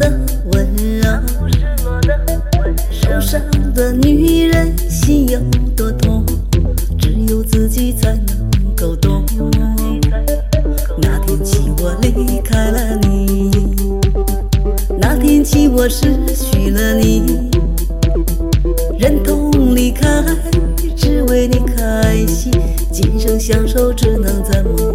的温柔。受伤的女人心有多痛只有自己才能够懂。那天起我离开了你那天起我失去了你。忍痛离开只为你开心今生相守只能在梦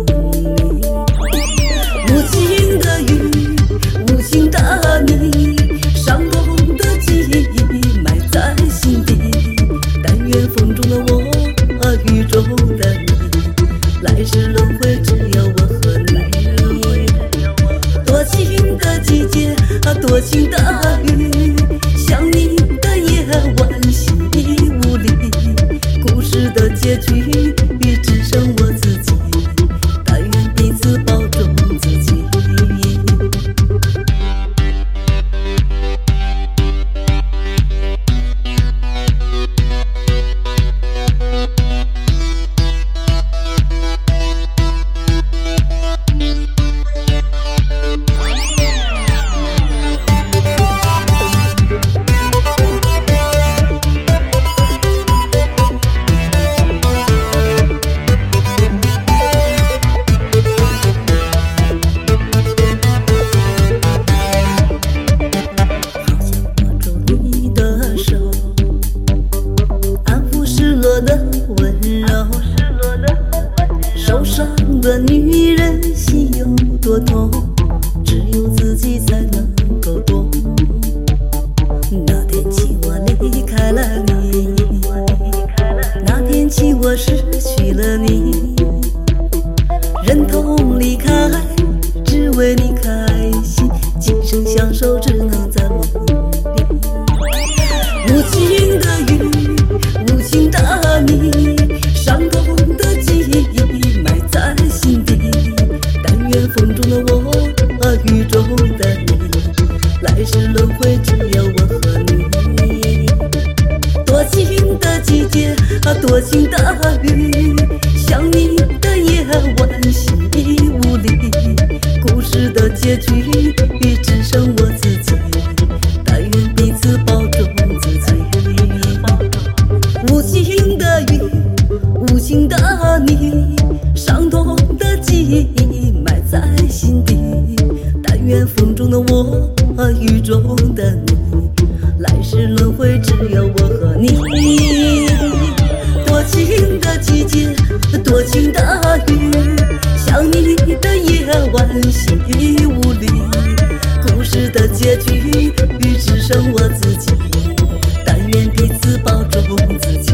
中的我，雨中的你，来世轮回只有我和你。多情的季节，啊多情的雨，想你的夜晚心无力。故事的结局只剩我自己，但愿彼此保重自己。无情的雨，无情的你，伤痛的记忆。风中的我，雨中的你，来世轮回只有我和你。多情的季节，多情的雨，想你的夜晚心已无力，故事的结局只剩我自己。但愿彼此保重自己。